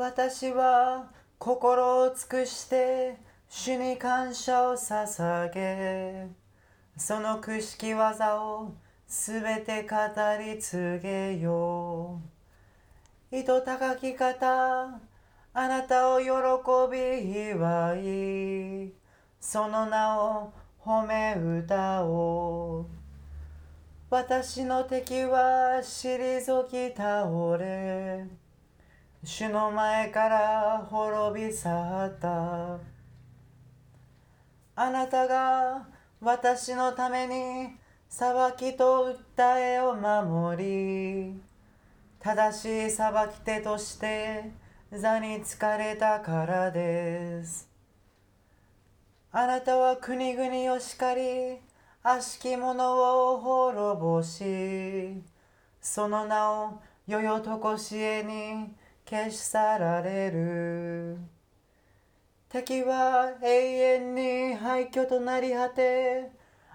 私は心を尽くして主に感謝を捧げそのくしき技をすべて語り継げよう。糸高き方あなたを喜び祝いその名を褒め歌おう。私の敵は退き倒れ主の前から滅び去ったあなたが私のために裁きと訴えを守り正しい裁き手として座に疲れたからです。あなたは国々を叱り、悪しき者を滅ぼし、その名を世々とこしえに消し去られる。敵は永遠に廃墟となり果て、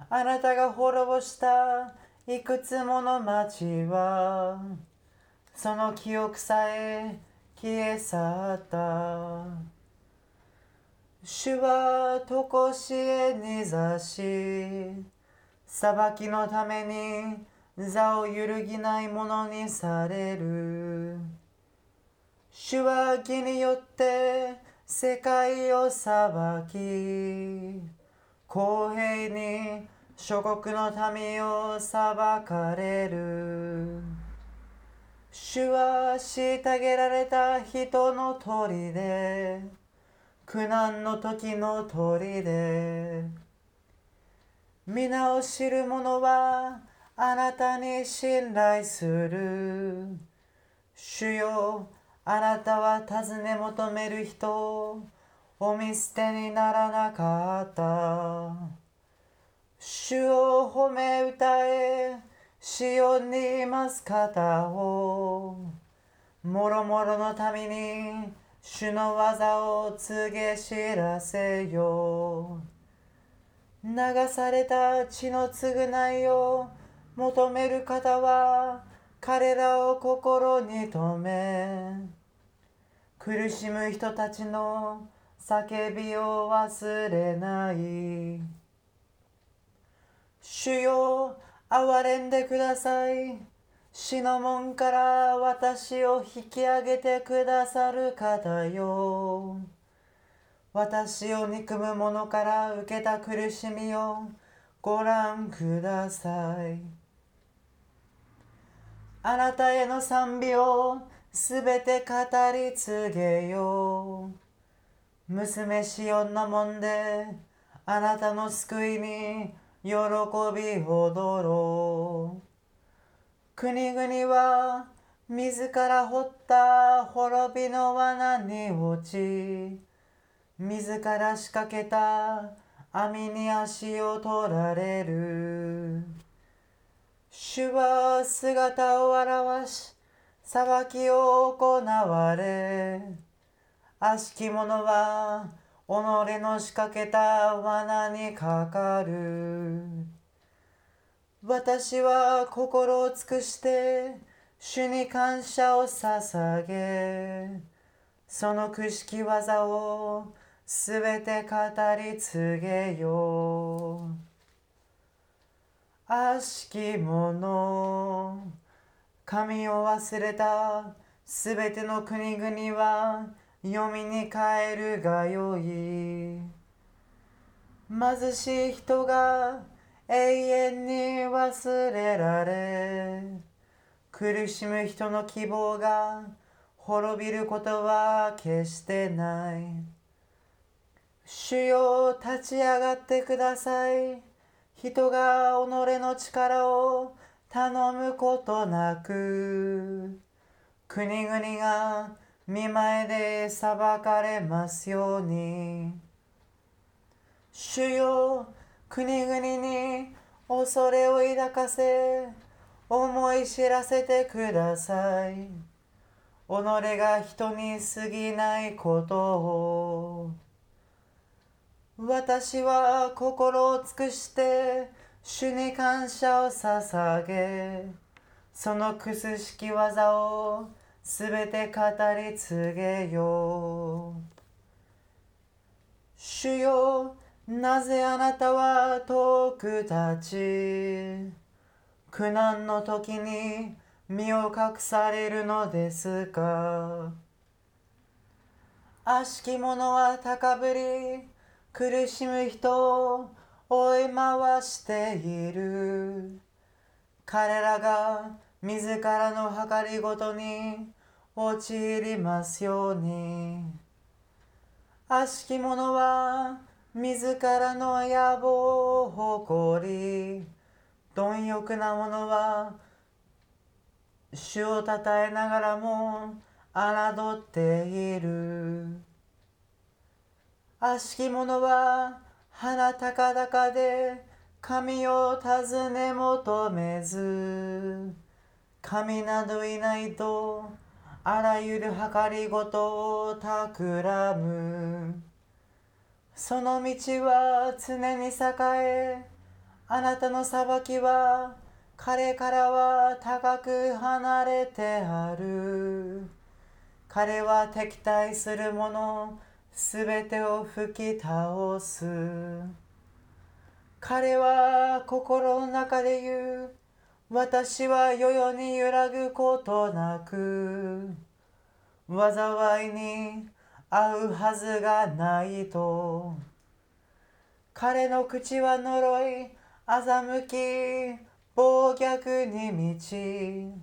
あなたが滅ぼしたいくつもの町は、その記憶さえ消え去った主はとこしえに座し裁きのために座を揺るぎないものにされる主は義によって世界を裁き公平に諸国の民を裁かれる主は虐げられた人の鳥で、苦難の時の鳥で、皆を知る者はあなたに信頼する。主よ、あなたは尋ね求める人をお見捨てにならなかった。主を褒め歌え、シオンにいます方をもろもろの民に主の技を告げ知らせよ流された血の償いを求める方は彼らを心に留め苦しむ人たちの叫びを忘れない主よ憐れんでください。死の門から私を引き上げてくださる方よ。私を憎む者から受けた苦しみをご覧ください。あなたへの賛美をすべて語り継げよう。娘シオンの門であなたの救いに喜び踊ろう。国々は自ら掘った滅びの罠に落ち、自ら仕掛けた網に足を取られる。主は姿を現し、裁きを行われ、悪しき者は己の仕掛けた罠にかかる。私は心を尽くして主に感謝を捧げ、そのくしき技をすべて語り継げよう。悪しき者、神を忘れたすべての国々は読みに変えるがよい。貧しい人が永遠に忘れられ苦しむ人の希望が滅びることは決してない。主よ立ち上がってください。人が己の力を頼むことなく国々が見前で裁かれますように。主よ、国々に恐れを抱かせ、思い知らせてください。己が人に過ぎないことを。私は心を尽くして主に感謝を捧げ、そのくすしき技をすべて語り継げよう。主よなぜあなたは遠く立ち苦難の時に身を隠されるのですか？悪しき者は高ぶり苦しむ人を追い回している。彼らが自らの計りごとに陥りますように。悪しき者は自らの野望を誇り貪欲な者は主をたたえながらも侮っている。悪しき者は鼻高々で神を尋ね求めず神などいないとあらゆる計りごとを企む。その道は常に栄えあなたの裁きは彼からは高く離れてある。彼は敵対する者すべてを吹き倒す。彼は心の中で言う。私は世々に揺らぐことなく。災いに合うはずがないと。彼の口は呪い欺き暴虐に満ち。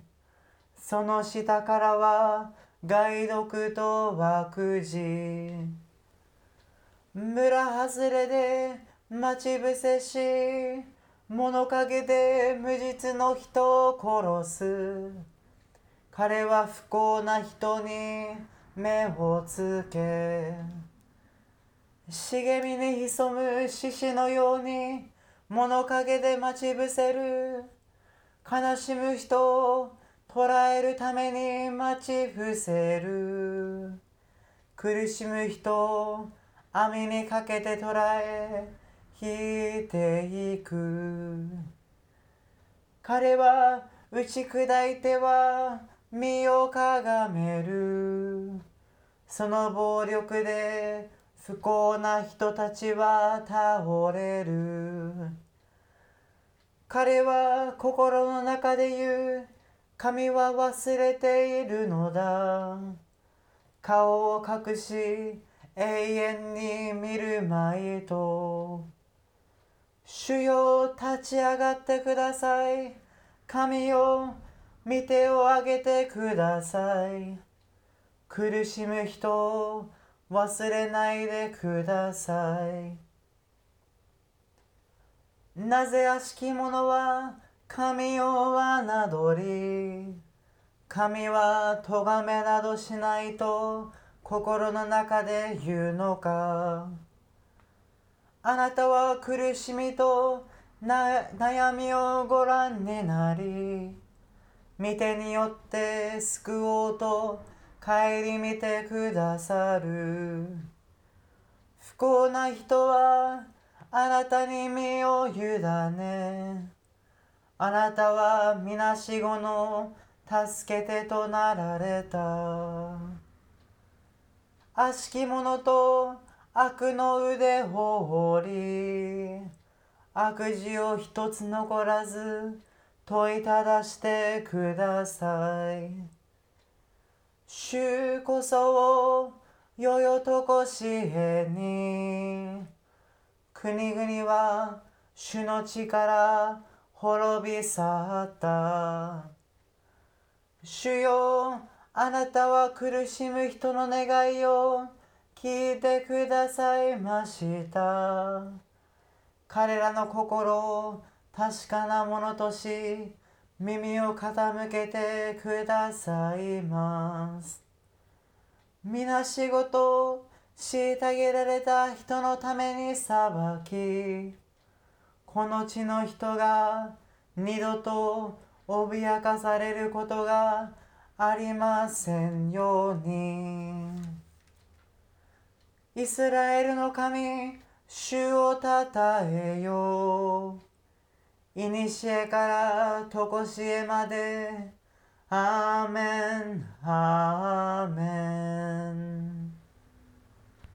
その下からは害毒と悪事村外れで待ち伏せし物陰で無実の人を殺す。彼は不幸な人に目をつけ茂みに潜む獅子のように物陰で待ち伏せる。悲しむ人を捕らえるために待ち伏せる。苦しむ人を網にかけて捕らえ引いていく。彼は打ち砕いては身をかがめる。その暴力で不幸な人たちは倒れる。彼は心の中で言う神は忘れているのだ。顔を隠し永遠に見るまいと主よ立ち上がってください。神よ見てをあげてください。苦しむ人を忘れないでください。なぜ悪しき者は神を侮り神は咎めなどしないと心の中で言うのか。あなたは苦しみと悩みをご覧になり見てによって救おうと顧みてくださる。不幸な人はあなたに身を委ねあなたはみなしごの助けてとなられた。悪しき者と悪の腕を折り悪事を一つ残らず問いただしてください。主こそをよよとこしえに国々は主の力滅び去った。主よあなたは苦しむ人の願いを聞いてくださいました。彼らの心を確かなものとし耳を傾けてくださいます。皆仕事を虐げられた人のために裁きこの地の人が二度と脅かされることがありませんように。イスラエルの神主をたたえよう。いにしえからとこしえまで。アーメンアーメン。